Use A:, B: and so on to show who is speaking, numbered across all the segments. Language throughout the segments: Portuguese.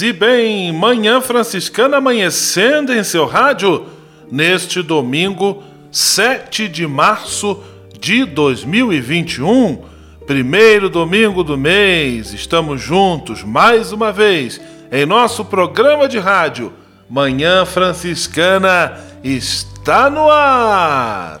A: E bem, Manhã Franciscana amanhecendo em seu rádio neste domingo, 7 de março de 2021, primeiro domingo do mês. Estamos juntos mais uma vez em nosso programa de rádio. Manhã Franciscana está no ar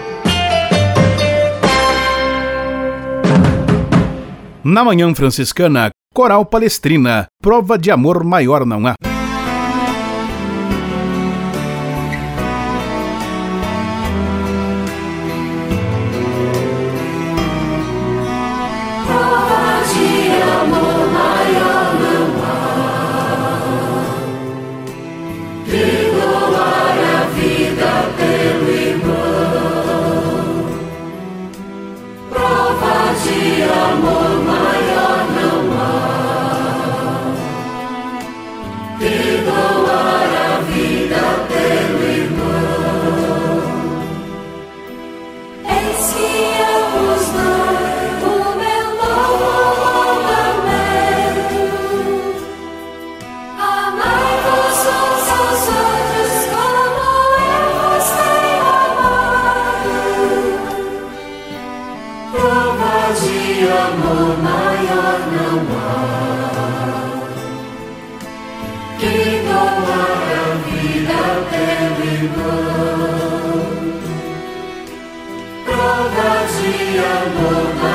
B: Na Manhã Franciscana, Coral Palestrina, prova de amor maior não há.
C: Que doar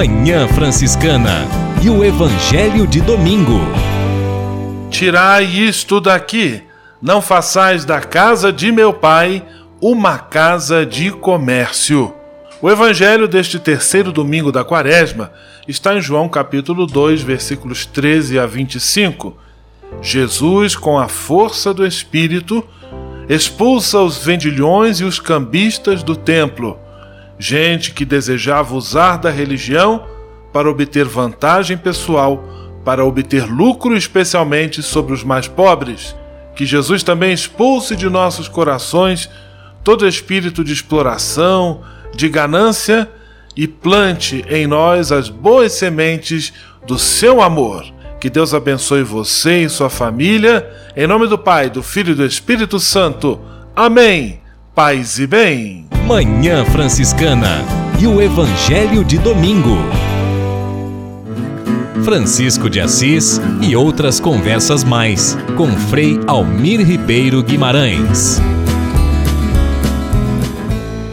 D: Manhã Franciscana e o Evangelho de Domingo.
A: Tirai isto daqui, não façais da casa de meu pai uma casa de comércio. O evangelho deste terceiro domingo da quaresma está em João capítulo 2, versículos 13 a 25. Jesus, com a força do Espírito, expulsa os vendilhões e os cambistas do templo, gente que desejava usar da religião para obter vantagem pessoal, para obter lucro especialmente sobre os mais pobres. Que Jesus também expulse de nossos corações todo espírito de exploração, de ganância e plante em nós as boas sementes do seu amor. Que Deus abençoe você e sua família. Em nome do Pai, do Filho e do Espírito Santo. Amém. Paz e bem.
D: Manhã Franciscana e o Evangelho de Domingo. Francisco de Assis e outras conversas mais com Frei Almir Ribeiro Guimarães.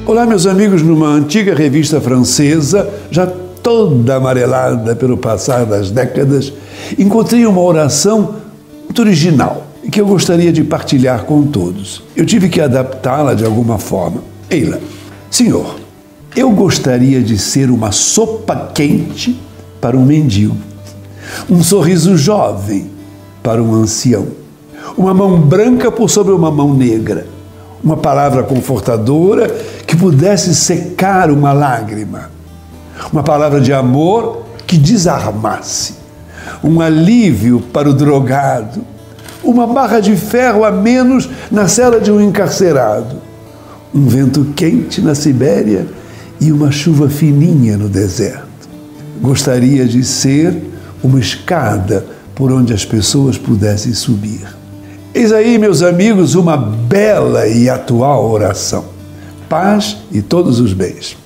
E: Olá, meus amigos, numa antiga revista francesa, já toda amarelada pelo passar das décadas, encontrei uma oração muito original que eu gostaria de partilhar com todos. Eu tive que adaptá-la de alguma forma. Eila, Senhor, eu gostaria de ser uma sopa quente para um mendigo, um sorriso jovem para um ancião, uma mão branca por sobre uma mão negra, uma palavra confortadora que pudesse secar uma lágrima, uma palavra de amor que desarmasse, um alívio para o drogado, uma barra de ferro a menos na cela de um encarcerado, um vento quente na Sibéria e uma chuva fininha no deserto. Gostaria de ser uma escada por onde as pessoas pudessem subir. Eis aí, meus amigos, uma bela e atual oração paz e todos os bens.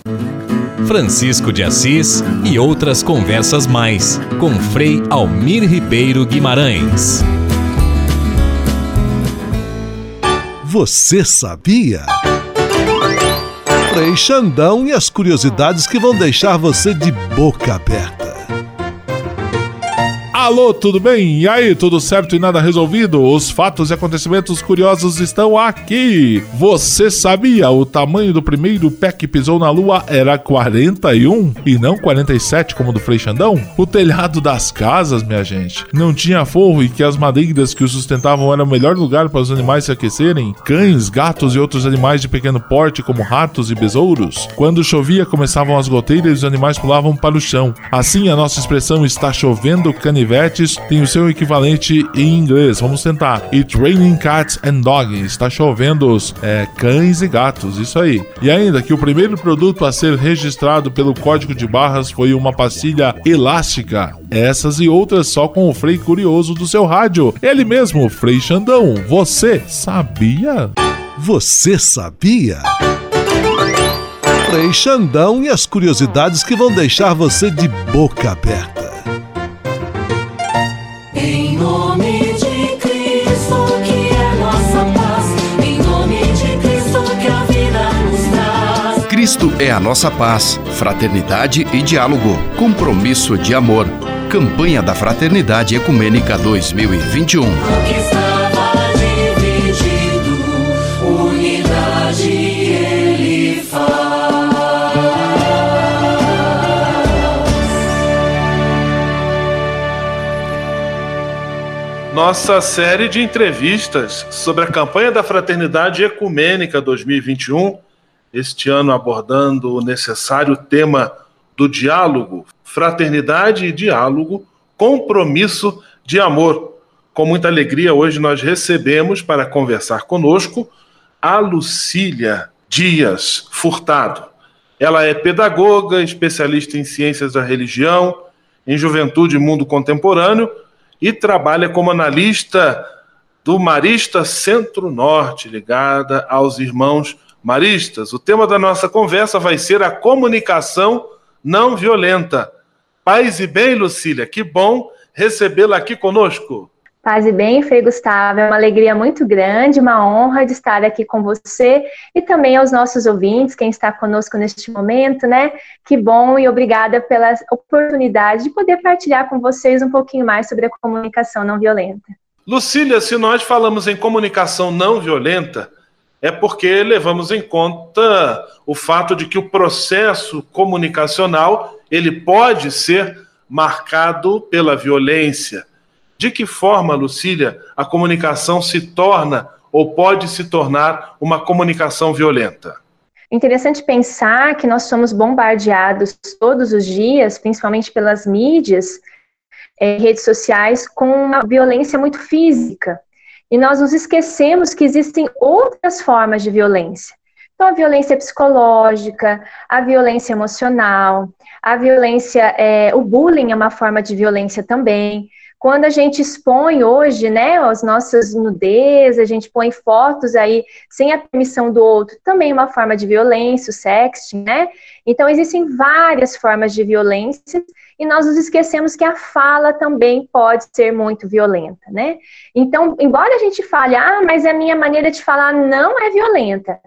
D: Francisco de Assis e outras conversas mais com Frei Almir Ribeiro Guimarães.
F: Você sabia? Frei Xandão e as curiosidades que vão deixar você de boca aberta.
G: Alô, tudo bem? E aí, tudo certo e nada resolvido? Os fatos e acontecimentos curiosos estão aqui. Você sabia o tamanho do primeiro pé que pisou na lua era 41 e não 47 como do Frei Xandão? O telhado das casas, minha gente, não tinha forro e que as madeiras que o sustentavam eram o melhor lugar para os animais se aquecerem? Cães, gatos e outros animais de pequeno porte, como ratos e besouros? Quando chovia, começavam as goteiras e os animais pulavam para o chão. Assim, a nossa expressão está chovendo canivete Tem o seu equivalente em inglês. Vamos tentar. It's raining cats and dogs. Está chovendo é, cães e gatos. Isso aí. E ainda que o primeiro produto a ser registrado pelo código de barras foi uma pastilha elástica. Essas e outras só com o Frei Curioso do seu rádio. Ele mesmo, Frei Xandão. Você sabia?
F: Você sabia? Frei Xandão e as curiosidades que vão deixar você de boca aberta.
C: Cristo é a
H: nossa paz, fraternidade e diálogo, compromisso de amor. Campanha da Fraternidade Ecumênica 2021.
A: nossa série de entrevistas sobre a campanha da Fraternidade Ecumênica 2021, este ano abordando o necessário tema do diálogo, fraternidade e diálogo, compromisso de amor. Com muita alegria, hoje nós recebemos para conversar conosco a Lucília Dias Furtado. Ela é pedagoga, especialista em ciências da religião, em juventude e mundo contemporâneo e trabalha como analista do Marista Centro-Norte, ligada aos irmãos maristas. O tema da nossa conversa vai ser a comunicação não violenta. Paz e bem, Lucília, que bom recebê-la aqui conosco.
I: Paz e bem, Frei Gustavo, é uma alegria muito grande, uma honra de estar aqui com você e também aos nossos ouvintes, quem está conosco neste momento, né? Que bom e obrigada pela oportunidade de poder partilhar com vocês um pouquinho mais sobre a comunicação não violenta.
A: Lucília, se nós falamos em comunicação não violenta, é porque levamos em conta o fato de que o processo comunicacional ele pode ser marcado pela violência de que forma, Lucília, a comunicação se torna ou pode se tornar uma comunicação violenta?
I: Interessante pensar que nós somos bombardeados todos os dias, principalmente pelas mídias, é, redes sociais, com uma violência muito física. E nós nos esquecemos que existem outras formas de violência. Então, a violência psicológica, a violência emocional, a violência, é, o bullying é uma forma de violência também. Quando a gente expõe hoje, né, as nossas nudez, a gente põe fotos aí sem a permissão do outro, também é uma forma de violência, o sexting, né? Então existem várias formas de violência e nós nos esquecemos que a fala também pode ser muito violenta, né? Então, embora a gente fale, ah, mas a minha maneira de falar não é violenta,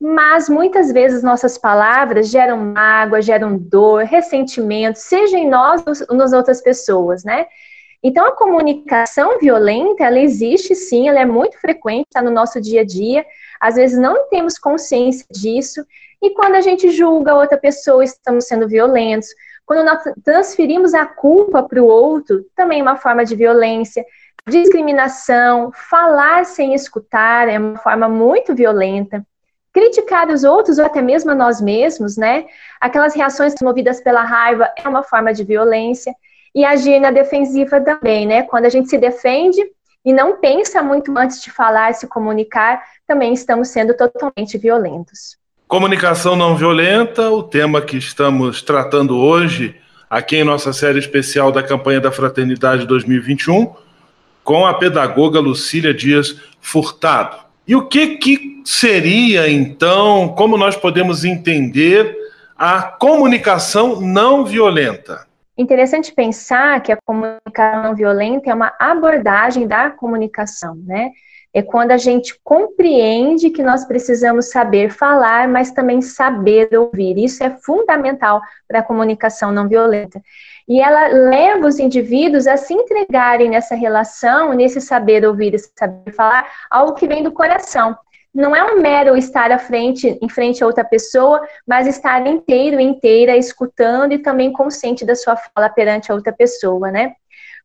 I: mas muitas vezes nossas palavras geram mágoa, geram dor, ressentimento, seja em nós ou nas outras pessoas, né? Então, a comunicação violenta, ela existe sim, ela é muito frequente, está no nosso dia a dia, às vezes não temos consciência disso, e quando a gente julga outra pessoa, estamos sendo violentos. Quando nós transferimos a culpa para o outro, também é uma forma de violência. Discriminação, falar sem escutar é uma forma muito violenta. Criticar os outros ou até mesmo a nós mesmos, né? Aquelas reações movidas pela raiva é uma forma de violência e agir na defensiva também, né? Quando a gente se defende e não pensa muito antes de falar, se comunicar, também estamos sendo totalmente violentos.
A: Comunicação não violenta, o tema que estamos tratando hoje, aqui em nossa série especial da campanha da Fraternidade 2021, com a pedagoga Lucília Dias Furtado. E o que, que seria, então, como nós podemos entender a comunicação não violenta?
I: Interessante pensar que a comunicação não violenta é uma abordagem da comunicação, né? É quando a gente compreende que nós precisamos saber falar, mas também saber ouvir. Isso é fundamental para a comunicação não violenta. E ela leva os indivíduos a se entregarem nessa relação, nesse saber ouvir e saber falar, algo que vem do coração não é um mero estar à frente, em frente a outra pessoa, mas estar inteiro, inteira, escutando e também consciente da sua fala perante a outra pessoa, né?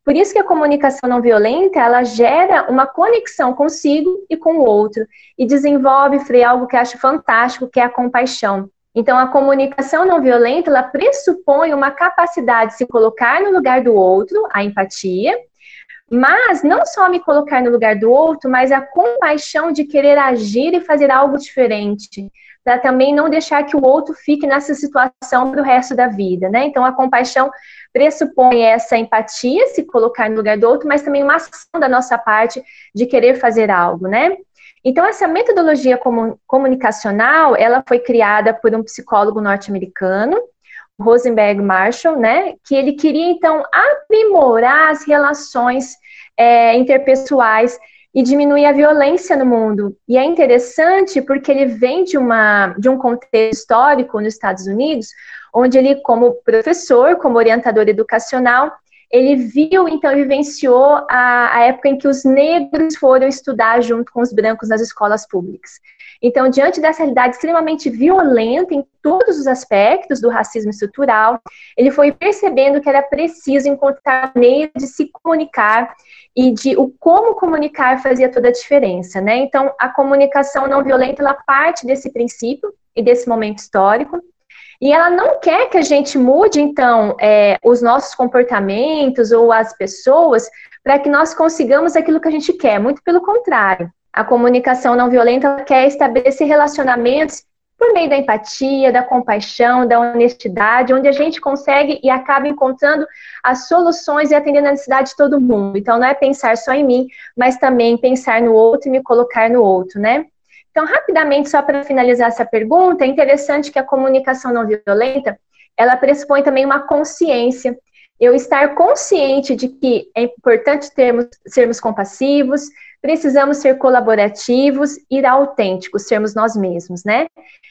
I: Por isso que a comunicação não violenta, ela gera uma conexão consigo e com o outro, e desenvolve, Frei, algo que acho fantástico, que é a compaixão. Então, a comunicação não violenta, ela pressupõe uma capacidade de se colocar no lugar do outro, a empatia, mas não só me colocar no lugar do outro, mas a compaixão de querer agir e fazer algo diferente, para também não deixar que o outro fique nessa situação para o resto da vida, né? Então a compaixão pressupõe essa empatia, se colocar no lugar do outro, mas também uma ação da nossa parte de querer fazer algo, né? Então essa metodologia comunicacional, ela foi criada por um psicólogo norte-americano, Rosenberg Marshall, né, que ele queria então aprimorar as relações é, interpessoais e diminuir a violência no mundo. E é interessante porque ele vem de, uma, de um contexto histórico nos Estados Unidos, onde ele, como professor, como orientador educacional, ele viu, então, vivenciou a, a época em que os negros foram estudar junto com os brancos nas escolas públicas. Então, diante dessa realidade extremamente violenta em todos os aspectos do racismo estrutural, ele foi percebendo que era preciso encontrar maneiras de se comunicar e de o como comunicar fazia toda a diferença, né? Então, a comunicação não violenta ela parte desse princípio e desse momento histórico. E ela não quer que a gente mude, então, é, os nossos comportamentos ou as pessoas para que nós consigamos aquilo que a gente quer. Muito pelo contrário. A comunicação não violenta quer estabelecer relacionamentos por meio da empatia, da compaixão, da honestidade, onde a gente consegue e acaba encontrando as soluções e atendendo a necessidade de todo mundo. Então, não é pensar só em mim, mas também pensar no outro e me colocar no outro, né? Então, rapidamente, só para finalizar essa pergunta, é interessante que a comunicação não violenta, ela pressupõe também uma consciência eu estar consciente de que é importante termos, sermos compassivos, precisamos ser colaborativos e autênticos, sermos nós mesmos, né?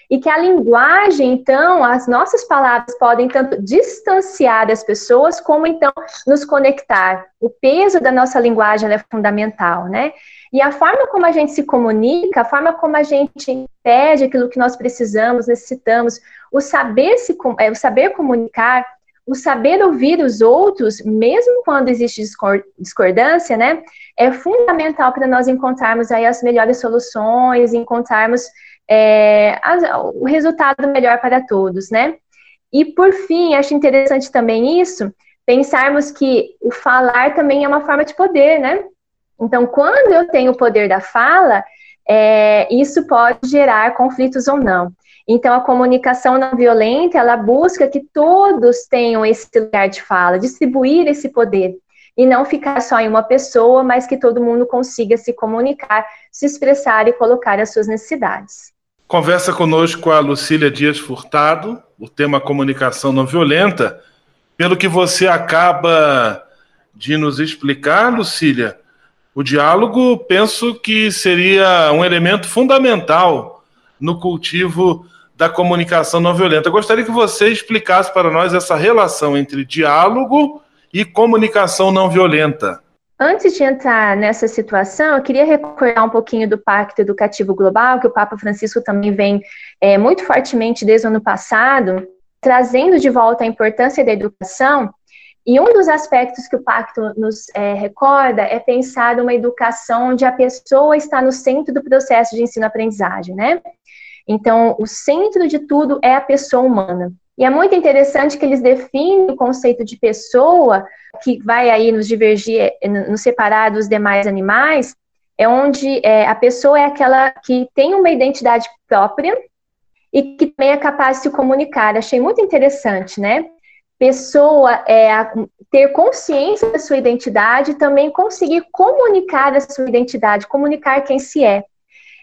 I: E que a linguagem, então, as nossas palavras podem tanto distanciar as pessoas, como então nos conectar. O peso da nossa linguagem é fundamental, né? E a forma como a gente se comunica, a forma como a gente pede aquilo que nós precisamos, necessitamos, o saber se é, o saber comunicar, o saber ouvir os outros, mesmo quando existe discordância, né, é fundamental para nós encontrarmos aí as melhores soluções, encontrarmos é, o resultado melhor para todos, né? E por fim, acho interessante também isso, pensarmos que o falar também é uma forma de poder, né? Então, quando eu tenho o poder da fala, é, isso pode gerar conflitos ou não. Então, a comunicação não violenta, ela busca que todos tenham esse lugar de fala, distribuir esse poder, e não ficar só em uma pessoa, mas que todo mundo consiga se comunicar, se expressar e colocar as suas necessidades.
A: Conversa conosco a Lucília Dias Furtado, o tema comunicação não violenta. Pelo que você acaba de nos explicar, Lucília, o diálogo penso que seria um elemento fundamental no cultivo da comunicação não violenta. Eu gostaria que você explicasse para nós essa relação entre diálogo e comunicação não violenta.
I: Antes de entrar nessa situação, eu queria recordar um pouquinho do Pacto Educativo Global, que o Papa Francisco também vem é, muito fortemente desde o ano passado, trazendo de volta a importância da educação. E um dos aspectos que o pacto nos é, recorda é pensar uma educação onde a pessoa está no centro do processo de ensino-aprendizagem, né? Então, o centro de tudo é a pessoa humana. E é muito interessante que eles definem o conceito de pessoa, que vai aí nos divergir, nos separar dos demais animais, é onde é, a pessoa é aquela que tem uma identidade própria e que também é capaz de se comunicar. Achei muito interessante, né? Pessoa é ter consciência da sua identidade e também conseguir comunicar a sua identidade, comunicar quem se é.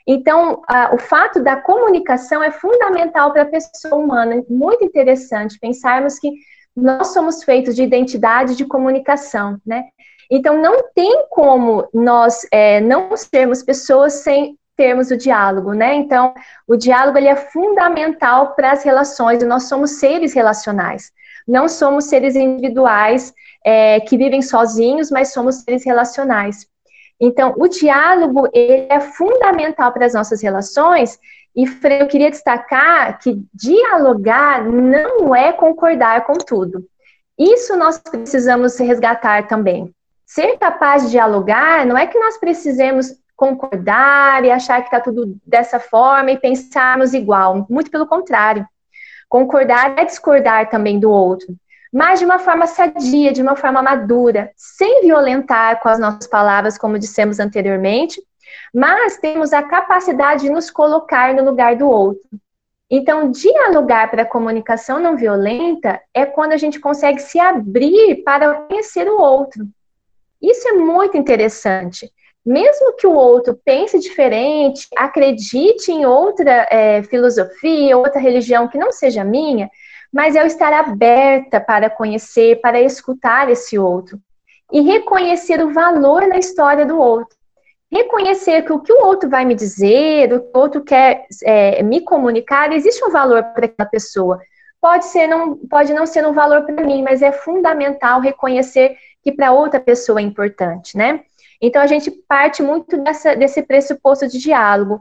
I: Então, a, o fato da comunicação é fundamental para a pessoa humana. Muito interessante pensarmos que nós somos feitos de identidade de comunicação, né? Então, não tem como nós é, não sermos pessoas sem termos o diálogo, né? Então, o diálogo ele é fundamental para as relações. Nós somos seres relacionais. Não somos seres individuais é, que vivem sozinhos, mas somos seres relacionais. Então, o diálogo ele é fundamental para as nossas relações. E eu queria destacar que dialogar não é concordar com tudo. Isso nós precisamos resgatar também. Ser capaz de dialogar não é que nós precisemos concordar e achar que está tudo dessa forma e pensarmos igual. Muito pelo contrário. Concordar é discordar também do outro mas de uma forma sadia, de uma forma madura, sem violentar com as nossas palavras, como dissemos anteriormente, mas temos a capacidade de nos colocar no lugar do outro. Então, dialogar para a comunicação não violenta é quando a gente consegue se abrir para conhecer o outro. Isso é muito interessante. Mesmo que o outro pense diferente, acredite em outra é, filosofia, outra religião que não seja minha, mas eu estar aberta para conhecer, para escutar esse outro e reconhecer o valor na história do outro. Reconhecer que o que o outro vai me dizer, o que o outro quer é, me comunicar, existe um valor para aquela pessoa. Pode ser, não, pode não ser um valor para mim, mas é fundamental reconhecer que para outra pessoa é importante, né? Então a gente parte muito dessa, desse pressuposto de diálogo,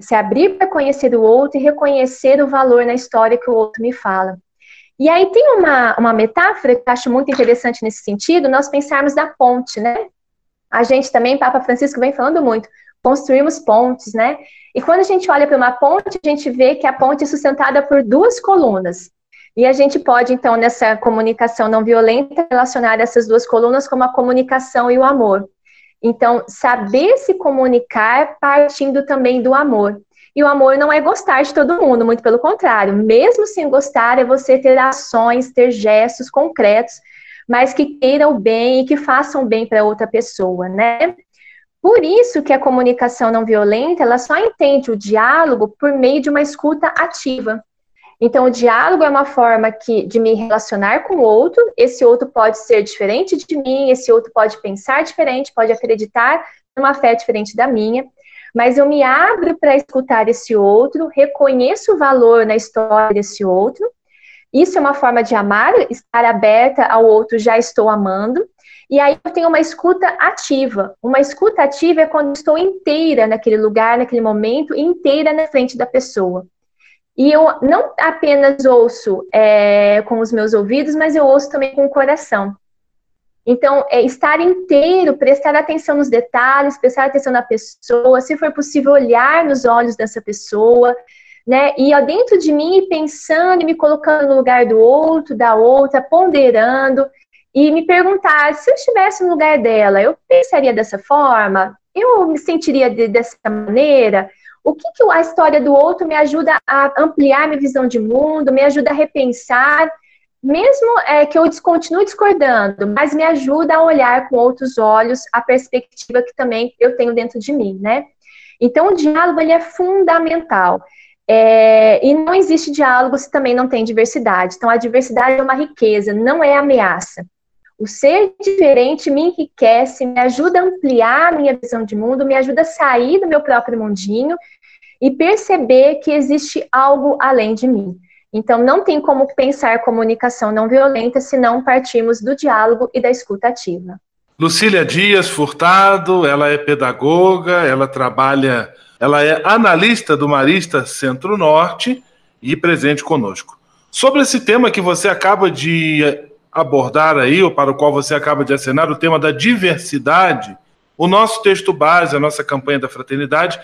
I: se abrir para conhecer o outro e reconhecer o valor na história que o outro me fala. E aí tem uma, uma metáfora que eu acho muito interessante nesse sentido, nós pensarmos na ponte, né? A gente também, Papa Francisco vem falando muito, construímos pontes, né? E quando a gente olha para uma ponte, a gente vê que a ponte é sustentada por duas colunas. E a gente pode, então, nessa comunicação não violenta, relacionar essas duas colunas como a comunicação e o amor. Então, saber se comunicar partindo também do amor. E o amor não é gostar de todo mundo, muito pelo contrário. Mesmo sem gostar, é você ter ações, ter gestos concretos, mas que queiram o bem e que façam bem para outra pessoa, né? Por isso que a comunicação não violenta, ela só entende o diálogo por meio de uma escuta ativa. Então, o diálogo é uma forma que, de me relacionar com o outro. Esse outro pode ser diferente de mim, esse outro pode pensar diferente, pode acreditar numa fé diferente da minha. Mas eu me abro para escutar esse outro, reconheço o valor na história desse outro. Isso é uma forma de amar, estar aberta ao outro, já estou amando. E aí eu tenho uma escuta ativa. Uma escuta ativa é quando estou inteira naquele lugar, naquele momento, inteira na frente da pessoa. E eu não apenas ouço é, com os meus ouvidos, mas eu ouço também com o coração. Então, é estar inteiro, prestar atenção nos detalhes, prestar atenção na pessoa, se for possível, olhar nos olhos dessa pessoa, né? E ó, dentro de mim, pensando e me colocando no lugar do outro, da outra, ponderando, e me perguntar: se eu estivesse no lugar dela, eu pensaria dessa forma? Eu me sentiria de, dessa maneira? O que, que a história do outro me ajuda a ampliar minha visão de mundo, me ajuda a repensar, mesmo é, que eu continue discordando, mas me ajuda a olhar com outros olhos a perspectiva que também eu tenho dentro de mim, né? Então, o diálogo ele é fundamental. É, e não existe diálogo se também não tem diversidade. Então, a diversidade é uma riqueza, não é ameaça. O ser diferente me enriquece, me ajuda a ampliar a minha visão de mundo, me ajuda a sair do meu próprio mundinho e perceber que existe algo além de mim. Então, não tem como pensar comunicação não violenta se não partirmos do diálogo e da escuta ativa.
A: Lucília Dias Furtado, ela é pedagoga, ela trabalha, ela é analista do Marista Centro-Norte e presente conosco. Sobre esse tema que você acaba de abordar aí, ou para o qual você acaba de assinar, o tema da diversidade, o nosso texto base, a nossa campanha da fraternidade,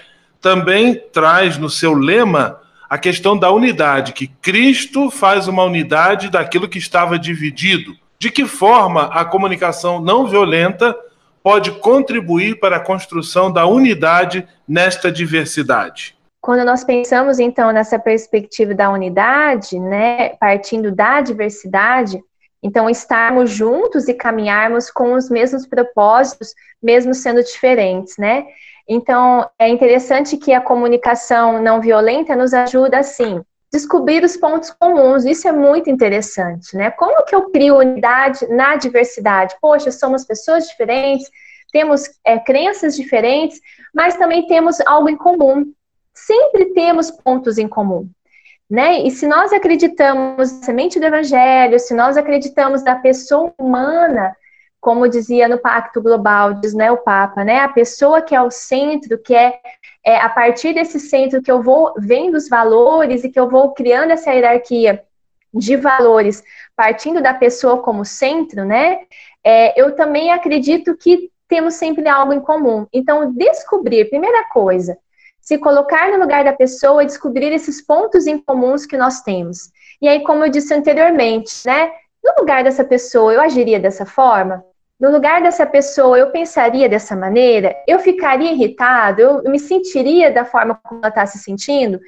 A: também traz no seu lema a questão da unidade, que Cristo faz uma unidade daquilo que estava dividido. De que forma a comunicação não violenta pode contribuir para a construção da unidade nesta diversidade?
I: Quando nós pensamos então nessa perspectiva da unidade, né, partindo da diversidade, então estarmos juntos e caminharmos com os mesmos propósitos, mesmo sendo diferentes, né? Então, é interessante que a comunicação não violenta nos ajuda, assim, descobrir os pontos comuns. Isso é muito interessante, né? Como que eu crio unidade na diversidade? Poxa, somos pessoas diferentes, temos é, crenças diferentes, mas também temos algo em comum. Sempre temos pontos em comum. Né? E se nós acreditamos na semente do evangelho, se nós acreditamos na pessoa humana, como dizia no Pacto Global, diz né, o Papa, né, a pessoa que é o centro, que é, é a partir desse centro que eu vou vendo os valores e que eu vou criando essa hierarquia de valores, partindo da pessoa como centro, né, é, eu também acredito que temos sempre algo em comum. Então, descobrir, primeira coisa, se colocar no lugar da pessoa e descobrir esses pontos em comuns que nós temos. E aí, como eu disse anteriormente, né, no lugar dessa pessoa, eu agiria dessa forma? No lugar dessa pessoa, eu pensaria dessa maneira, eu ficaria irritado, eu me sentiria da forma como ela está se sentindo.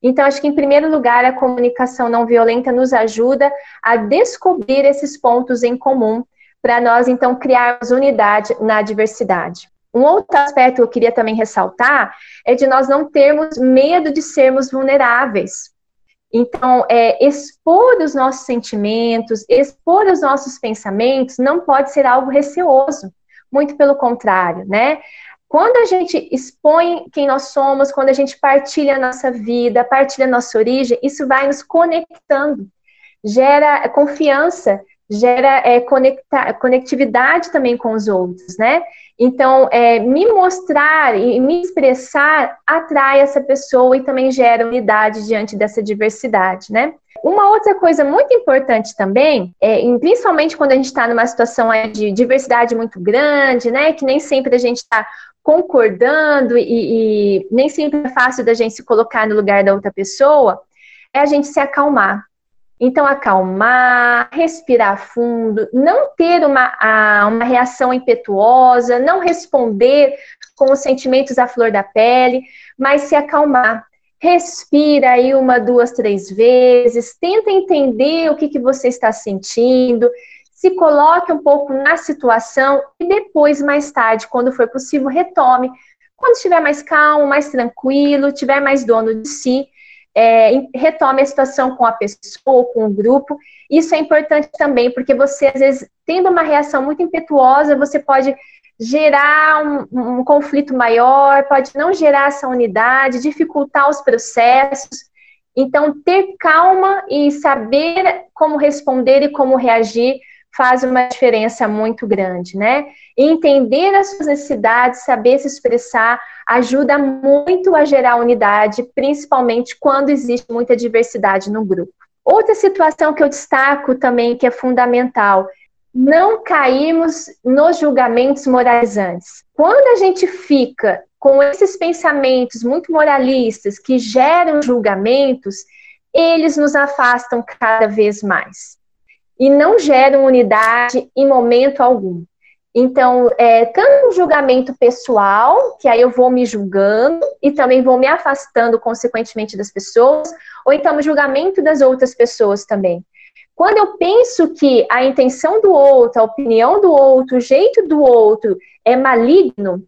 I: Então, acho que, em primeiro lugar, a comunicação não violenta nos ajuda a descobrir esses pontos em comum, para nós, então, criarmos unidade na diversidade. Um outro aspecto que eu queria também ressaltar é de nós não termos medo de sermos vulneráveis. Então, é, expor os nossos sentimentos, expor os nossos pensamentos não pode ser algo receoso, muito pelo contrário, né? Quando a gente expõe quem nós somos, quando a gente partilha a nossa vida, partilha a nossa origem, isso vai nos conectando, gera confiança, gera é, conecta, conectividade também com os outros, né? Então, é, me mostrar e me expressar atrai essa pessoa e também gera unidade diante dessa diversidade, né? Uma outra coisa muito importante também, é, principalmente quando a gente está numa situação de diversidade muito grande, né? Que nem sempre a gente está concordando e, e nem sempre é fácil da gente se colocar no lugar da outra pessoa, é a gente se acalmar. Então, acalmar, respirar fundo, não ter uma, uma reação impetuosa, não responder com os sentimentos à flor da pele, mas se acalmar. Respira aí uma, duas, três vezes, tenta entender o que, que você está sentindo, se coloque um pouco na situação e depois, mais tarde, quando for possível, retome. Quando estiver mais calmo, mais tranquilo, tiver mais dono de si, é, retome a situação com a pessoa, com o grupo. Isso é importante também, porque você, às vezes, tendo uma reação muito impetuosa, você pode gerar um, um conflito maior, pode não gerar essa unidade, dificultar os processos. Então, ter calma e saber como responder e como reagir faz uma diferença muito grande, né? Entender as suas necessidades, saber se expressar, ajuda muito a gerar unidade, principalmente quando existe muita diversidade no grupo. Outra situação que eu destaco também que é fundamental, não cairmos nos julgamentos moralizantes. Quando a gente fica com esses pensamentos muito moralistas que geram julgamentos, eles nos afastam cada vez mais e não geram unidade em momento algum. Então, é, tanto um julgamento pessoal, que aí eu vou me julgando e também vou me afastando consequentemente das pessoas, ou então o julgamento das outras pessoas também. Quando eu penso que a intenção do outro, a opinião do outro, o jeito do outro é maligno,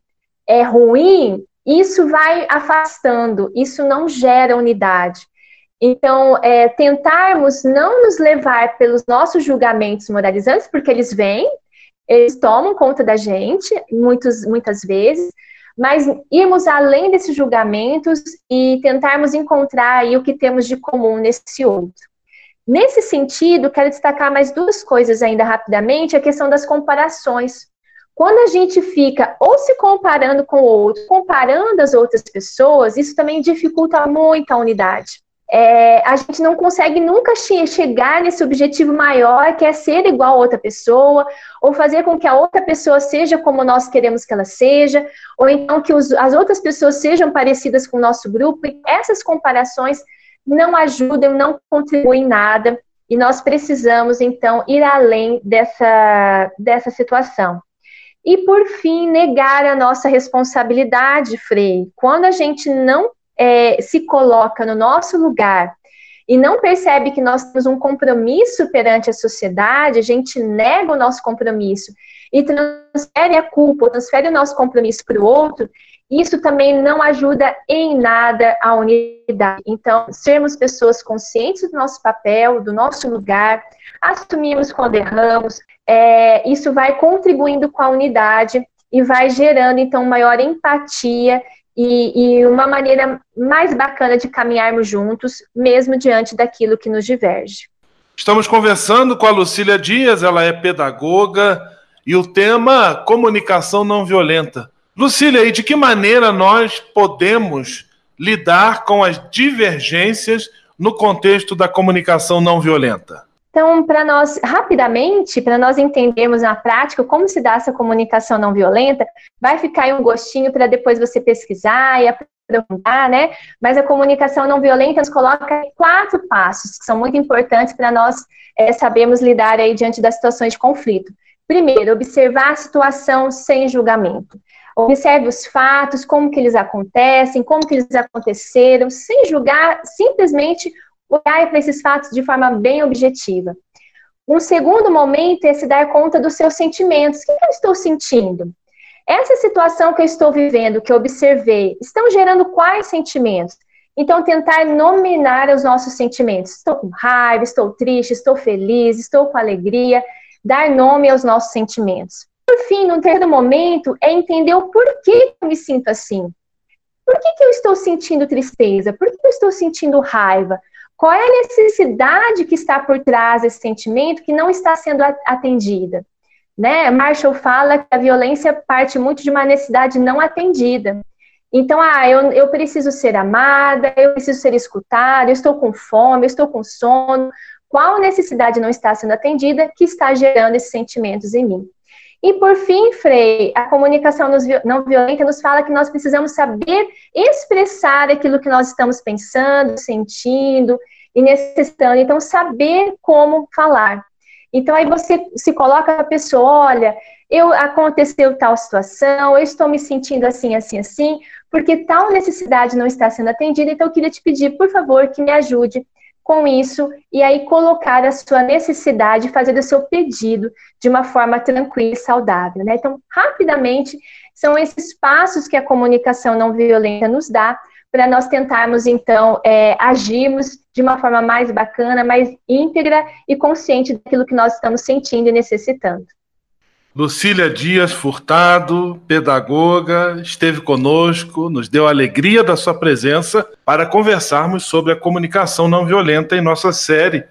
I: é ruim, isso vai afastando, isso não gera unidade. Então, é, tentarmos não nos levar pelos nossos julgamentos moralizantes, porque eles vêm, eles tomam conta da gente, muitos, muitas vezes, mas irmos além desses julgamentos e tentarmos encontrar aí o que temos de comum nesse outro. Nesse sentido, quero destacar mais duas coisas ainda rapidamente, a questão das comparações. Quando a gente fica ou se comparando com o outro, comparando as outras pessoas, isso também dificulta muito a unidade. É, a gente não consegue nunca che chegar nesse objetivo maior, que é ser igual a outra pessoa, ou fazer com que a outra pessoa seja como nós queremos que ela seja, ou então que os, as outras pessoas sejam parecidas com o nosso grupo. E essas comparações não ajudam, não contribuem em nada, e nós precisamos, então, ir além dessa, dessa situação. E, por fim, negar a nossa responsabilidade, Frei. Quando a gente não é, se coloca no nosso lugar e não percebe que nós temos um compromisso perante a sociedade, a gente nega o nosso compromisso e transfere a culpa, transfere o nosso compromisso para o outro, isso também não ajuda em nada a unidade. Então, sermos pessoas conscientes do nosso papel, do nosso lugar, assumirmos quando erramos, é, isso vai contribuindo com a unidade e vai gerando, então, maior empatia e, e, uma maneira mais bacana de caminharmos juntos, mesmo diante daquilo que nos diverge.
A: Estamos conversando com a Lucília Dias, ela é pedagoga, e o tema comunicação não violenta. Lucília, e de que maneira nós podemos lidar com as divergências no contexto da comunicação não violenta?
I: Então, para nós, rapidamente, para nós entendermos na prática como se dá essa comunicação não violenta, vai ficar aí um gostinho para depois você pesquisar e aprofundar, né? Mas a comunicação não violenta nos coloca quatro passos que são muito importantes para nós é, sabermos lidar aí diante das situações de conflito. Primeiro, observar a situação sem julgamento. Observe os fatos, como que eles acontecem, como que eles aconteceram, sem julgar, simplesmente olhar para esses fatos de forma bem objetiva. Um segundo momento é se dar conta dos seus sentimentos. O que eu estou sentindo? Essa situação que eu estou vivendo, que eu observei, estão gerando quais sentimentos? Então, tentar nominar os nossos sentimentos. Estou com raiva, estou triste, estou feliz, estou com alegria. Dar nome aos nossos sentimentos. Por fim, no terceiro momento, é entender o porquê eu me sinto assim. Por que, que eu estou sentindo tristeza? Por que eu estou sentindo raiva? Qual é a necessidade que está por trás desse sentimento que não está sendo atendida? Né? Marshall fala que a violência parte muito de uma necessidade não atendida. Então, ah, eu, eu preciso ser amada, eu preciso ser escutada, eu estou com fome, eu estou com sono. Qual necessidade não está sendo atendida que está gerando esses sentimentos em mim? E por fim, Frei, a comunicação não violenta nos fala que nós precisamos saber expressar aquilo que nós estamos pensando, sentindo e necessitando. Então, saber como falar. Então, aí você se coloca a pessoa, olha, eu aconteceu tal situação, eu estou me sentindo assim, assim, assim, porque tal necessidade não está sendo atendida, então eu queria te pedir, por favor, que me ajude com isso e aí colocar a sua necessidade, fazer o seu pedido de uma forma tranquila e saudável. Né? Então, rapidamente, são esses passos que a comunicação não violenta nos dá para nós tentarmos, então, é, agirmos de uma forma mais bacana, mais íntegra e consciente daquilo que nós estamos sentindo e necessitando.
A: Lucília Dias Furtado, pedagoga, esteve conosco, nos deu a alegria da sua presença para conversarmos sobre a comunicação não violenta em nossa série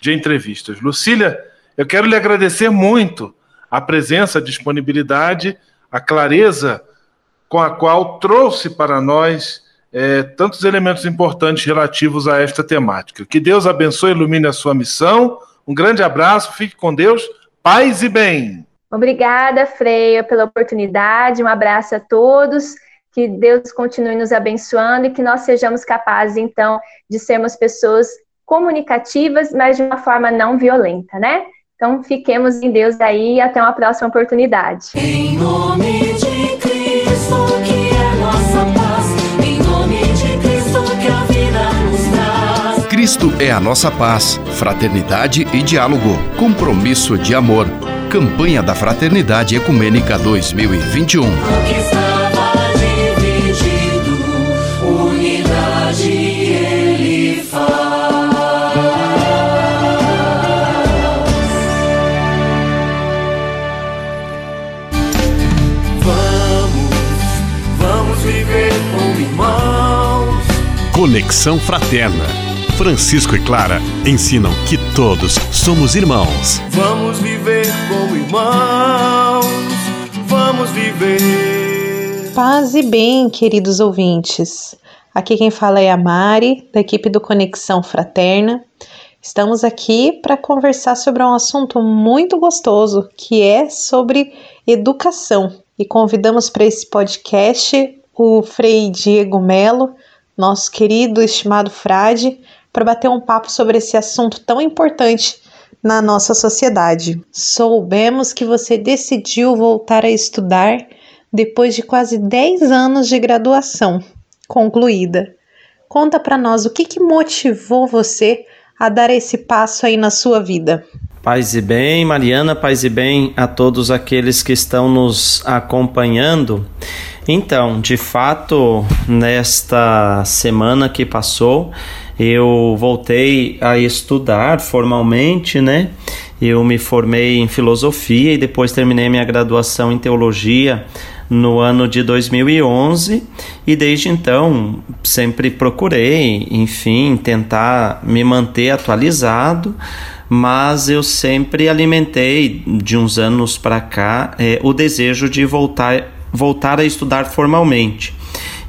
A: de entrevistas. Lucília, eu quero lhe agradecer muito a presença, a disponibilidade, a clareza com a qual trouxe para nós é, tantos elementos importantes relativos a esta temática. Que Deus abençoe e ilumine a sua missão. Um grande abraço, fique com Deus, paz e bem.
I: Obrigada, Freia, pela oportunidade. Um abraço a todos. Que Deus continue nos abençoando e que nós sejamos capazes, então, de sermos pessoas comunicativas, mas de uma forma não violenta, né? Então, fiquemos em Deus aí e até uma próxima oportunidade.
C: Em nome de Cristo, que é nossa paz. Em nome de Cristo, que a vida nos traz.
H: Cristo é a nossa paz, fraternidade e diálogo, compromisso de amor. Campanha da Fraternidade Ecumênica 2021.
C: O que estava dividido, unidade ele faz.
J: Vamos, vamos viver como irmãos.
K: Conexão Fraterna. Francisco e Clara ensinam que todos somos irmãos.
J: Vamos viver como irmãos. Vamos viver.
L: Paz e bem, queridos ouvintes. Aqui quem fala é a Mari, da equipe do Conexão Fraterna. Estamos aqui para conversar sobre um assunto muito gostoso, que é sobre educação. E convidamos para esse podcast o Frei Diego Melo, nosso querido, estimado frade, para bater um papo sobre esse assunto tão importante na nossa sociedade. Soubemos que você decidiu voltar a estudar depois de quase 10 anos de graduação concluída. Conta para nós o que, que motivou você a dar esse passo aí na sua vida.
M: Paz e bem, Mariana, paz e bem a todos aqueles que estão nos acompanhando. Então, de fato, nesta semana que passou, eu voltei a estudar formalmente, né? Eu me formei em filosofia e depois terminei minha graduação em teologia no ano de 2011 e desde então sempre procurei, enfim, tentar me manter atualizado, mas eu sempre alimentei de uns anos para cá é, o desejo de voltar, voltar a estudar formalmente.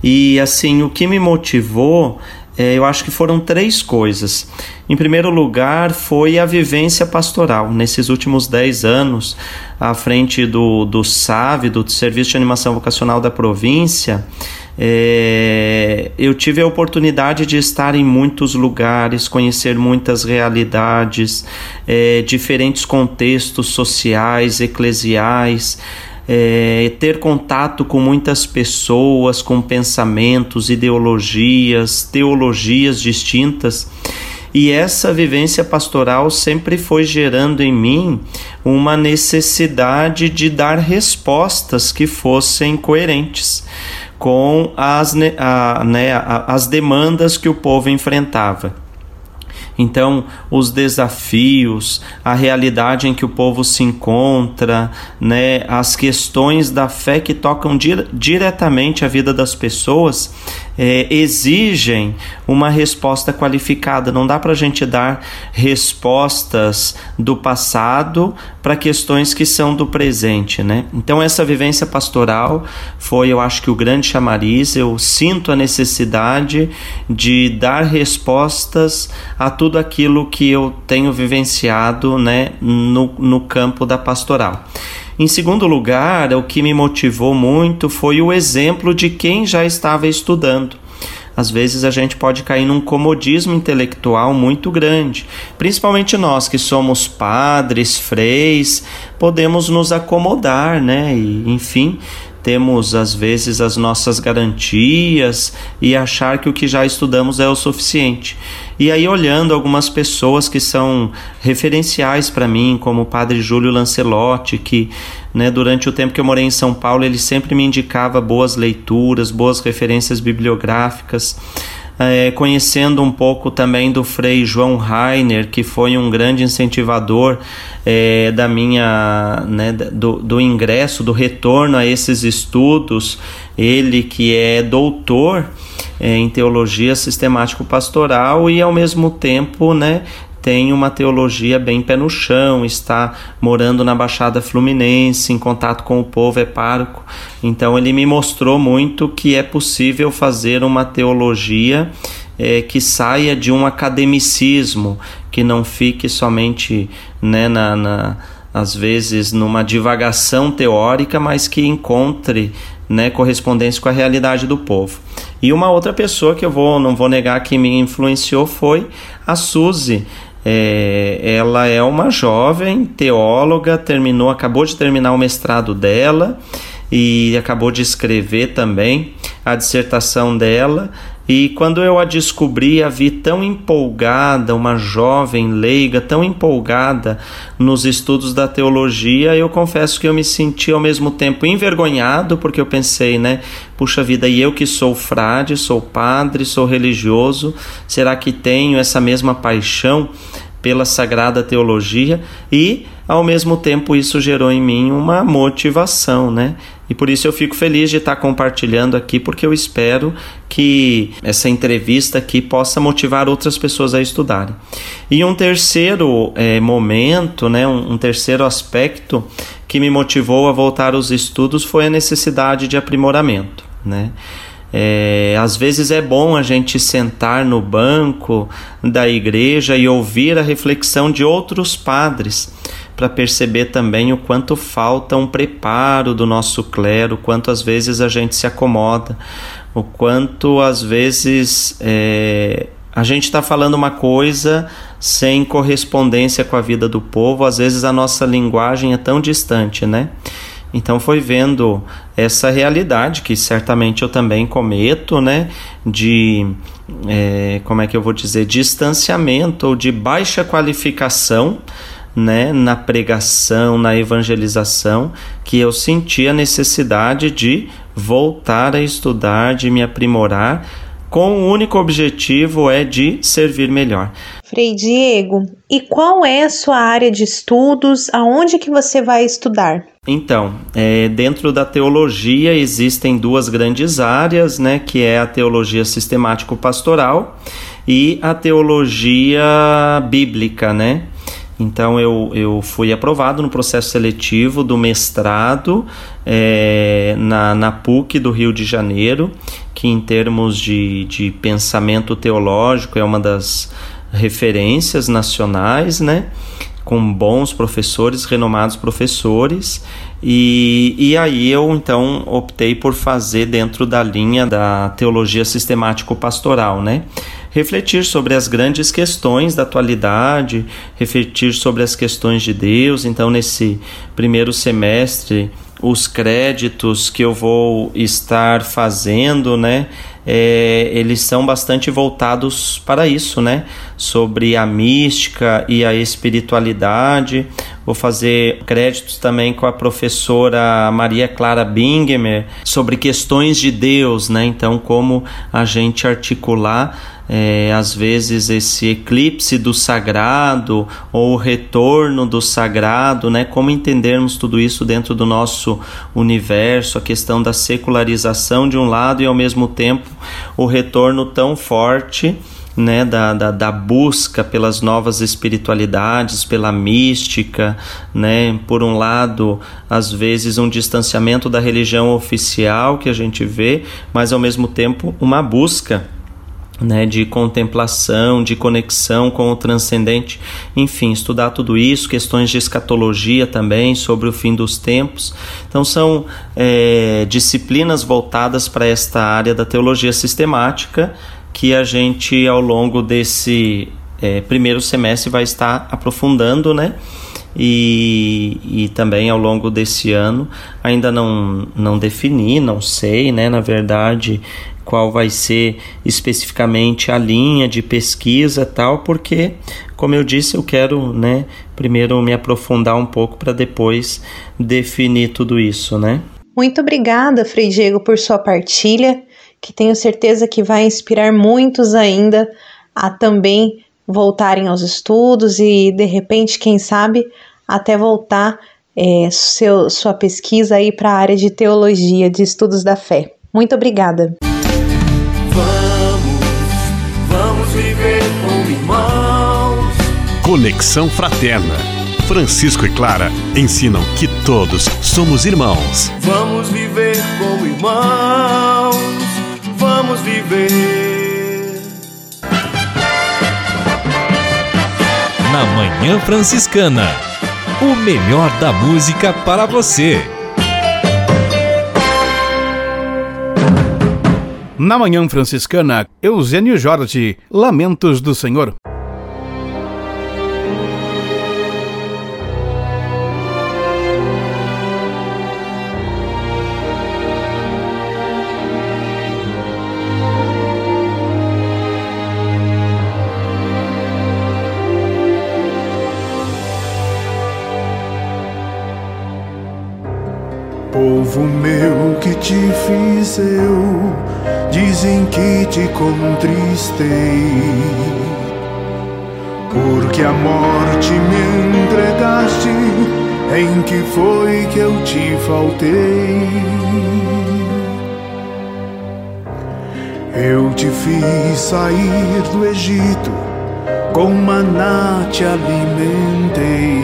M: E assim, o que me motivou é, eu acho que foram três coisas. Em primeiro lugar, foi a vivência pastoral. Nesses últimos dez anos, à frente do, do SAV, do Serviço de Animação Vocacional da província, é, eu tive a oportunidade de estar em muitos lugares, conhecer muitas realidades, é, diferentes contextos sociais, eclesiais é, ter contato com muitas pessoas, com pensamentos, ideologias, teologias distintas. E essa vivência pastoral sempre foi gerando em mim uma necessidade de dar respostas que fossem coerentes com as, a, né, as demandas que o povo enfrentava. Então, os desafios, a realidade em que o povo se encontra, né, as questões da fé que tocam dire diretamente a vida das pessoas, é, exigem uma resposta qualificada. Não dá para a gente dar respostas do passado para questões que são do presente, né? Então essa vivência pastoral foi, eu acho que o grande chamariz. Eu sinto a necessidade de dar respostas a tudo aquilo que eu tenho vivenciado, né, no, no campo da pastoral. Em segundo lugar, o que me motivou muito foi o exemplo de quem já estava estudando. Às vezes a gente pode cair num comodismo intelectual muito grande, principalmente nós que somos padres, freis, podemos nos acomodar, né? E, enfim, temos às vezes as nossas garantias e achar que o que já estudamos é o suficiente. E aí, olhando algumas pessoas que são referenciais para mim, como o padre Júlio Lancelotti, que né, durante o tempo que eu morei em São Paulo, ele sempre me indicava boas leituras, boas referências bibliográficas é, conhecendo um pouco também do Frei João Rainer, que foi um grande incentivador é, da minha né, do, do ingresso, do retorno a esses estudos. Ele que é doutor é, em teologia sistemático pastoral e ao mesmo tempo né, tem uma teologia bem pé no chão, está morando na Baixada Fluminense, em contato com o povo, é pároco. Então ele me mostrou muito que é possível fazer uma teologia é, que saia de um academicismo, que não fique somente né, na, na às vezes numa divagação teórica, mas que encontre né, correspondência com a realidade do povo. E uma outra pessoa que eu vou, não vou negar que me influenciou foi a Suzy, é, ela é uma jovem teóloga, terminou, acabou de terminar o mestrado dela e acabou de escrever também a dissertação dela. E quando eu a descobri, a vi tão empolgada, uma jovem leiga, tão empolgada nos estudos da teologia, eu confesso que eu me senti ao mesmo tempo envergonhado, porque eu pensei, né, puxa vida, e eu que sou frade, sou padre, sou religioso, será que tenho essa mesma paixão pela sagrada teologia? E ao mesmo tempo isso gerou em mim uma motivação, né? E por isso eu fico feliz de estar compartilhando aqui, porque eu espero que essa entrevista aqui possa motivar outras pessoas a estudarem. E um terceiro é, momento, né, um, um terceiro aspecto que me motivou a voltar aos estudos foi a necessidade de aprimoramento, né? É, às vezes é bom a gente sentar no banco da igreja e ouvir a reflexão de outros padres para perceber também o quanto falta um preparo do nosso clero, quanto às vezes a gente se acomoda, o quanto às vezes é, a gente está falando uma coisa sem correspondência com a vida do povo, às vezes a nossa linguagem é tão distante, né? Então foi vendo essa realidade que certamente eu também cometo, né? De é, como é que eu vou dizer, distanciamento ou de baixa qualificação né, na pregação, na evangelização, que eu senti a necessidade de voltar a estudar, de me aprimorar, com o único objetivo é de servir melhor.
L: Frei Diego, e qual é a sua área de estudos? Aonde que você vai estudar?
M: Então, é, dentro da teologia existem duas grandes áreas, né, que é a teologia sistemático-pastoral e a teologia bíblica, né? Então eu, eu fui aprovado no processo seletivo do mestrado é, na, na PUC do Rio de Janeiro, que em termos de, de pensamento teológico é uma das referências nacionais, né? Com bons professores, renomados professores, e, e aí eu então optei por fazer dentro da linha da teologia sistemático-pastoral, né? refletir sobre as grandes questões da atualidade, refletir sobre as questões de Deus. Então, nesse primeiro semestre, os créditos que eu vou estar fazendo, né? É, eles são bastante voltados para isso, né? Sobre a mística e a espiritualidade. Vou fazer créditos também com a professora Maria Clara Bingemer sobre questões de Deus, né? Então, como a gente articular é, às vezes esse eclipse do sagrado ou o retorno do sagrado, né? Como entendermos tudo isso dentro do nosso universo, a questão da secularização de um lado e ao mesmo tempo o retorno tão forte né, da, da, da, busca pelas novas espiritualidades, pela mística, né, por um lado, às vezes um distanciamento da religião oficial que a gente vê, mas ao mesmo tempo uma busca né, de contemplação, de conexão com o transcendente, enfim, estudar tudo isso, questões de escatologia também, sobre o fim dos tempos. Então, são é, disciplinas voltadas para esta área da teologia sistemática que a gente, ao longo desse é, primeiro semestre, vai estar aprofundando, né? e, e também ao longo desse ano ainda não, não defini, não sei, né, na verdade, qual vai ser especificamente a linha de pesquisa tal, porque, como eu disse, eu quero, né, primeiro me aprofundar um pouco para depois definir tudo isso, né?
L: Muito obrigada, Frei Diego, por sua partilha, que tenho certeza que vai inspirar muitos ainda a também voltarem aos estudos e, de repente, quem sabe, até voltar é, seu, sua pesquisa aí para a área de teologia, de estudos da fé. Muito obrigada.
J: Viver como irmãos.
K: Conexão Fraterna. Francisco e Clara ensinam que todos somos irmãos.
J: Vamos viver como irmãos. Vamos viver.
D: Na Manhã Franciscana. O melhor da música para você.
B: Na Manhã Franciscana, Eugênio Jorge, Lamentos do Senhor.
N: Que te fiz eu, dizem que te contristei. Porque a morte me entregaste, em que foi que eu te faltei? Eu te fiz sair do Egito, com maná te alimentei.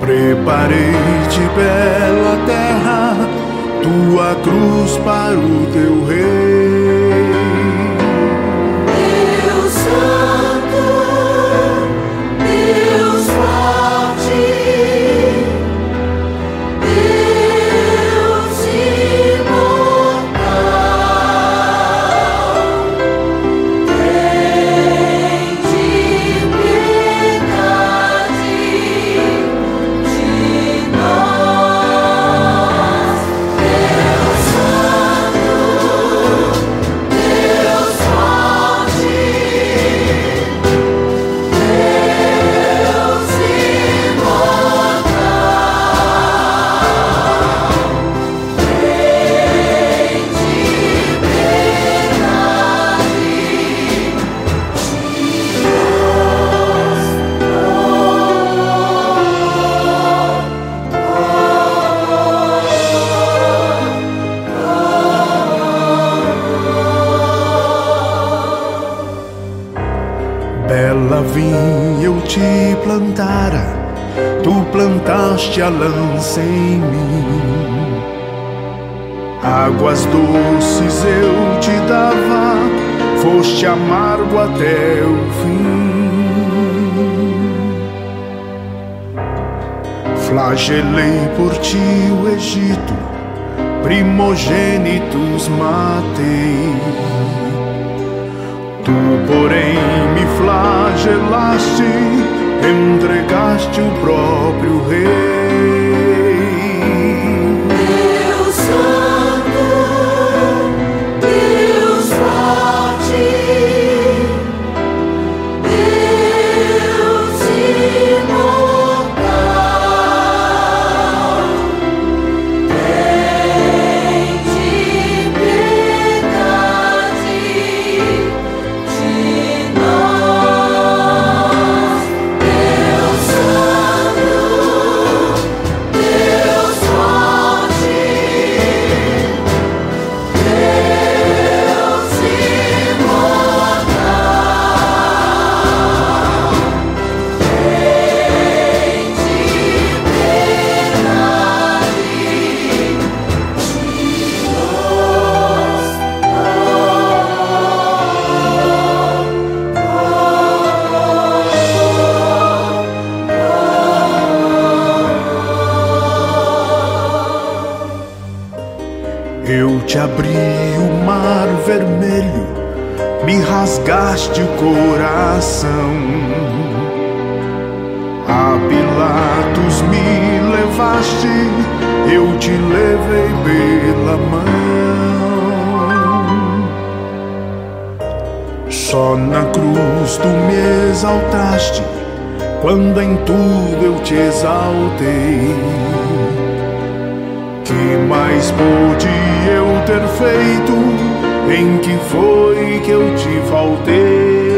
N: Preparei-te bela terra, tua cruz para o teu rei. Plantara, tu plantaste a lança em mim. Águas doces eu te dava, foste amargo até o fim. Flagelei por ti o Egito, primogênitos matei. Tu, porém, me flagelaste, entregaste o próprio Rei. Mais pude eu ter feito? Em que foi que eu te faltei?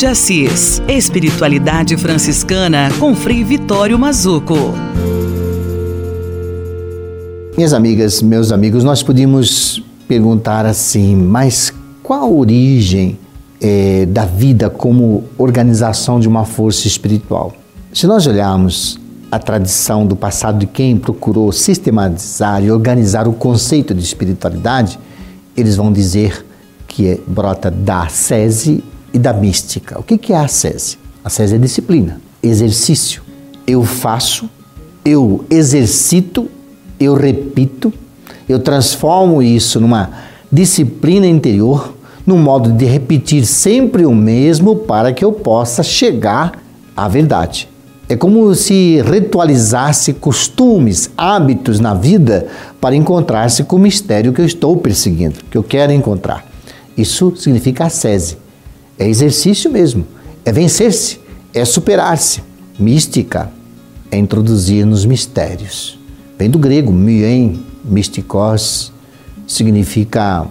C: De
O: Assis. Espiritualidade franciscana com Frei Vitório Mazuco.
P: Minhas amigas, meus amigos, nós podíamos perguntar assim, mas qual a origem eh, da vida como organização de uma força espiritual? Se nós olharmos a tradição do passado de quem procurou sistematizar e organizar o conceito de espiritualidade, eles vão dizer que é- brota da ascese e da mística. O que é a ascese? A ascese é disciplina, exercício. Eu faço, eu exercito, eu repito, eu transformo isso numa disciplina interior, num modo de repetir sempre o mesmo para que eu possa chegar à verdade. É como se ritualizasse costumes, hábitos na vida para encontrar-se com o mistério que eu estou perseguindo, que eu quero encontrar. Isso significa ascese. É exercício mesmo, é vencer-se, é superar-se. Mística é introduzir nos mistérios. Vem do grego, myen, mystikos, significa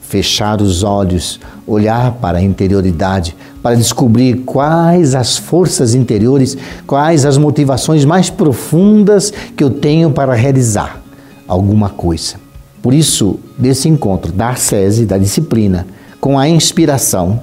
P: fechar os olhos, olhar para a interioridade, para descobrir quais as forças interiores, quais as motivações mais profundas que eu tenho para realizar alguma coisa. Por isso, desse encontro da ascese, da disciplina, com a inspiração,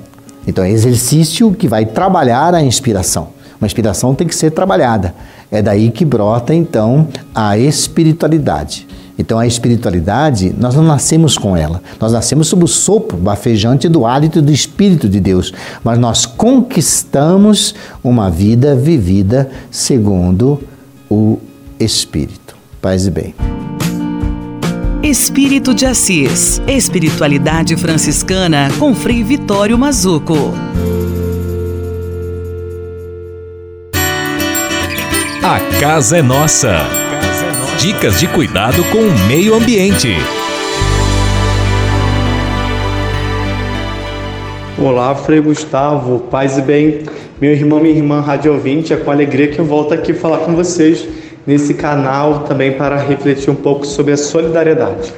P: então é exercício que vai trabalhar a inspiração. Uma inspiração tem que ser trabalhada. É daí que brota então a espiritualidade. Então a espiritualidade, nós não nascemos com ela. Nós nascemos sob o sopro bafejante do hálito do Espírito de Deus. Mas nós conquistamos uma vida vivida segundo o Espírito. Paz e bem.
O: Espírito de Assis. Espiritualidade franciscana com Frei Vitório Mazuco.
D: A casa é nossa. Dicas de cuidado com o meio ambiente.
Q: Olá, Frei Gustavo, paz e bem. Meu irmão, minha irmã, rádio ouvinte, é com alegria que eu volto aqui falar com vocês nesse canal também para refletir um pouco sobre a solidariedade.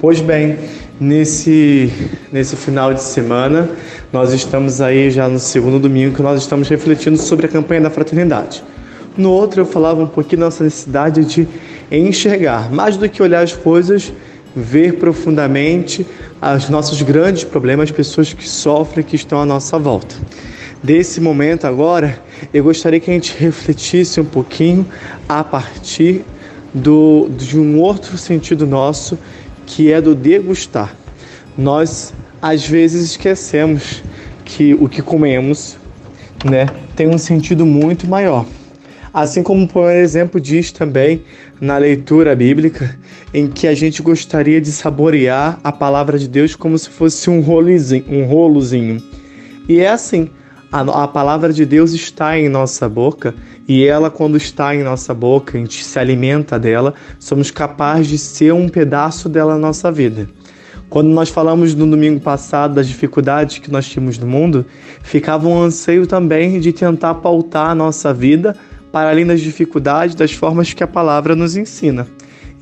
Q: Pois bem, nesse, nesse final de semana, nós estamos aí já no segundo domingo que nós estamos refletindo sobre a campanha da fraternidade. No outro eu falava um pouquinho da nossa necessidade de enxergar, mais do que olhar as coisas, ver profundamente os nossos grandes problemas, as pessoas que sofrem, que estão à nossa volta. Desse momento agora, eu gostaria que a gente refletisse um pouquinho a partir do, de um outro sentido nosso, que é do degustar. Nós, às vezes, esquecemos que o que comemos né, tem um sentido muito maior. Assim como, por exemplo, diz também na leitura bíblica, em que a gente gostaria de saborear a palavra de Deus como se fosse um rolozinho. Um rolozinho. E é assim, a, a palavra de Deus está em nossa boca e ela, quando está em nossa boca, a gente se alimenta dela, somos capazes de ser um pedaço dela na nossa vida. Quando nós falamos no domingo passado das dificuldades que nós tínhamos no mundo, ficava um anseio também de tentar pautar a nossa vida para além das dificuldades, das formas que a palavra nos ensina.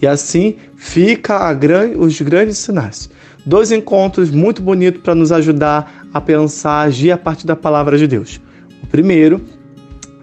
Q: E assim fica gran... os grandes sinais. Dois encontros muito bonitos para nos ajudar a pensar, agir a partir da palavra de Deus. O primeiro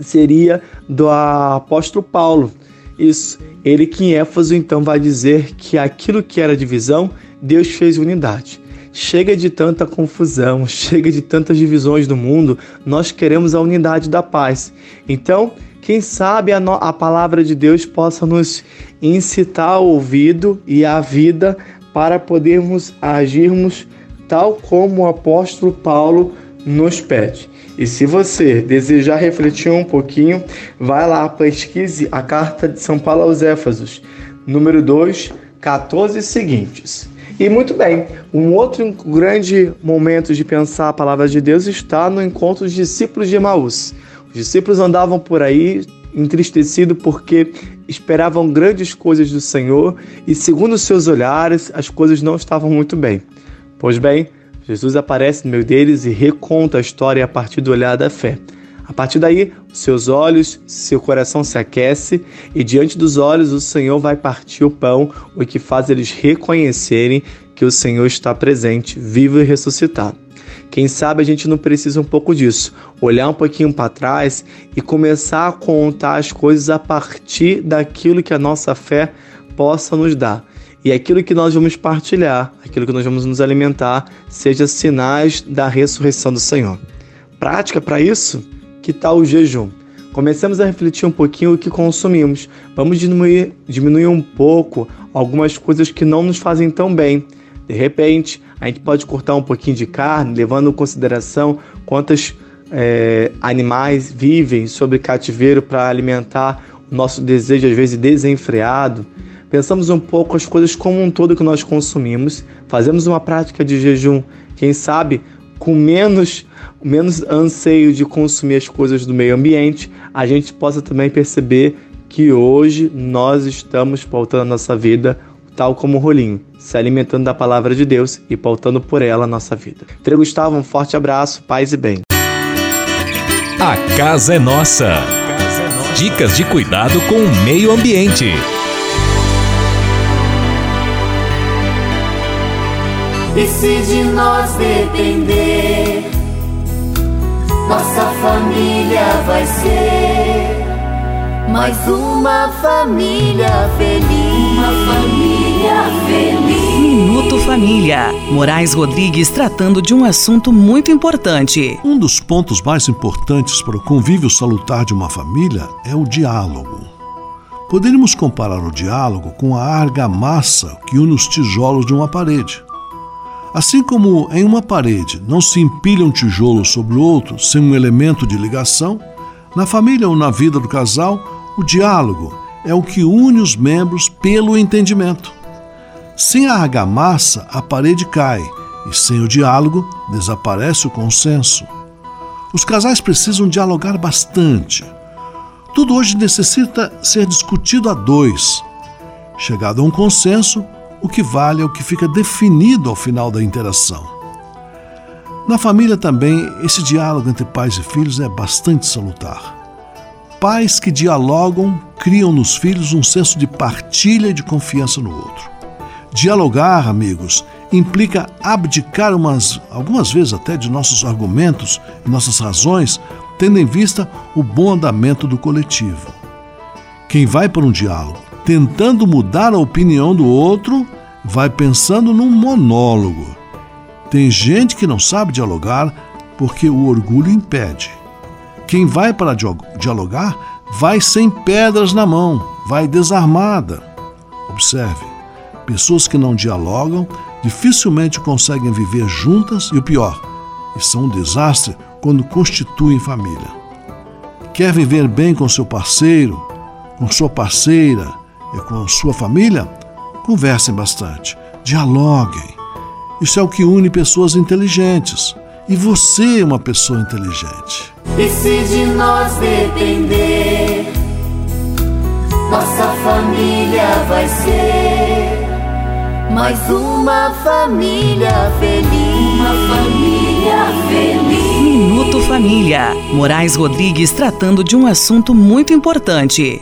Q: seria do apóstolo Paulo. Isso, ele que em Éfeso então vai dizer que aquilo que era divisão, Deus fez unidade. Chega de tanta confusão, chega de tantas divisões no mundo, nós queremos a unidade da paz. Então, quem sabe a, a palavra de Deus possa nos incitar o ouvido e a vida para podermos agirmos tal como o apóstolo Paulo nos pede. E se você desejar refletir um pouquinho, vai lá, pesquise a carta de São Paulo aos Éfesos, número 2, 14 seguintes. E muito bem, um outro grande momento de pensar a palavra de Deus está no encontro dos discípulos de Emaús. Os discípulos andavam por aí entristecidos porque esperavam grandes coisas do Senhor e, segundo seus olhares, as coisas não estavam muito bem. Pois bem, Jesus aparece no meio deles e reconta a história a partir do olhar da fé. A partir daí, seus olhos, seu coração se aquece e diante dos olhos o Senhor vai partir o pão, o que faz eles reconhecerem que o Senhor está presente, vivo e ressuscitado. Quem sabe a gente não precisa um pouco disso, olhar um pouquinho para trás e começar a contar as coisas a partir daquilo que a nossa fé possa nos dar. E aquilo que nós vamos partilhar, aquilo que nós vamos nos alimentar, seja sinais da ressurreição do Senhor. Prática para isso? Que tal o jejum? Comecemos a refletir um pouquinho o que consumimos. Vamos diminuir, diminuir um pouco algumas coisas que não nos fazem tão bem. De repente, a gente pode cortar um pouquinho de carne, levando em consideração quantos é, animais vivem sobre cativeiro para alimentar o nosso desejo, às vezes desenfreado. Pensamos um pouco as coisas como um todo que nós consumimos, fazemos uma prática de jejum, quem sabe com menos, menos anseio de consumir as coisas do meio ambiente, a gente possa também perceber que hoje nós estamos pautando a nossa vida tal como o rolinho, se alimentando da palavra de Deus e pautando por ela a nossa vida. Frei Gustavo, um forte abraço, paz e bem.
D: A casa é nossa. Dicas de cuidado com o meio ambiente.
C: E se de nós depender, nossa família vai ser mais uma família feliz. Uma família feliz.
O: Minuto Família. Moraes Rodrigues tratando de um assunto muito importante.
F: Um dos pontos mais importantes para o convívio salutar de uma família é o diálogo. Poderíamos comparar o diálogo com a argamassa que une os tijolos de uma parede. Assim como em uma parede não se empilha um tijolo sobre o outro sem um elemento de ligação, na família ou na vida do casal, o diálogo é o que une os membros pelo entendimento. Sem a argamassa, a parede cai, e sem o diálogo, desaparece o consenso. Os casais precisam dialogar bastante. Tudo hoje necessita ser discutido a dois. Chegado a um consenso, o que vale é o que fica definido ao final da interação. Na família também, esse diálogo entre pais e filhos é bastante salutar. Pais que dialogam criam nos filhos um senso de partilha e de confiança no outro. Dialogar, amigos, implica abdicar umas, algumas vezes até de nossos argumentos e nossas razões, tendo em vista o bom andamento do coletivo. Quem vai para um diálogo tentando mudar a opinião do outro, vai pensando num monólogo. Tem gente que não sabe dialogar porque o orgulho impede. Quem vai para dialogar vai sem pedras na mão, vai desarmada. Observe, pessoas que não dialogam dificilmente conseguem viver juntas e o pior, são um desastre quando constituem família. Quer viver bem com seu parceiro, com sua parceira e com sua família? Conversem bastante, dialoguem. Isso é o que une pessoas inteligentes. E você é uma pessoa inteligente.
C: E se de nós depender, nossa família vai ser mais uma família feliz. Uma família feliz.
O: Minuto Família. Moraes Rodrigues tratando de um assunto muito importante.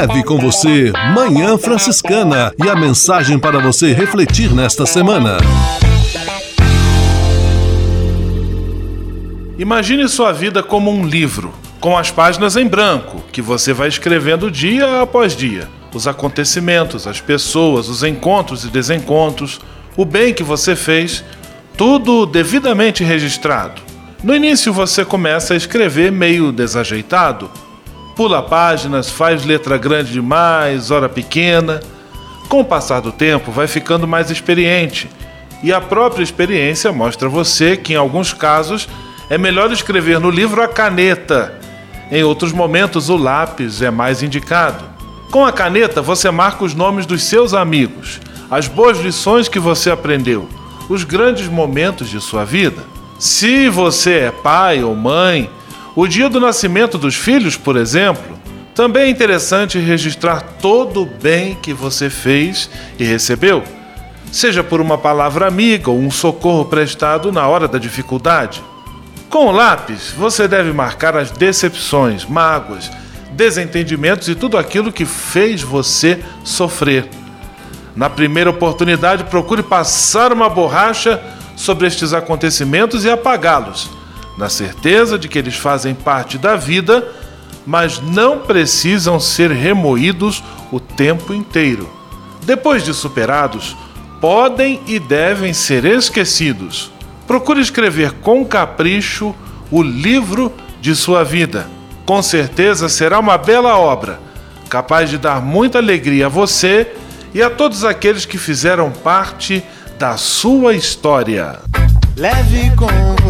J: Leve com você
F: Manhã Franciscana e a mensagem para você refletir nesta semana.
A: Imagine sua vida como um livro, com as páginas em branco, que você vai escrevendo dia após dia. Os acontecimentos, as pessoas, os encontros e desencontros, o bem que você fez, tudo devidamente registrado. No início você começa a escrever meio desajeitado, pula páginas, faz letra grande demais, hora pequena. Com o passar do tempo, vai ficando mais experiente, e a própria experiência mostra você que, em alguns casos, é melhor escrever no livro a caneta. Em outros momentos, o lápis é mais indicado. Com a caneta, você marca os nomes dos seus amigos, as boas lições que você aprendeu, os grandes momentos de sua vida. Se você é pai ou mãe, o dia do nascimento dos filhos, por exemplo, também é interessante registrar todo o bem que você fez e recebeu, seja por uma palavra amiga ou um socorro prestado na hora da dificuldade. Com o lápis, você deve marcar as decepções, mágoas, desentendimentos e tudo aquilo que fez você sofrer. Na primeira oportunidade, procure passar uma borracha sobre estes acontecimentos e apagá-los, na certeza de que eles fazem parte da vida, mas não precisam ser remoídos o tempo inteiro. Depois de superados, podem e devem ser esquecidos. Procure escrever com capricho o livro de sua vida. Com certeza será uma bela obra, capaz de dar muita alegria a você e a todos aqueles que fizeram parte da sua história.
J: Leve com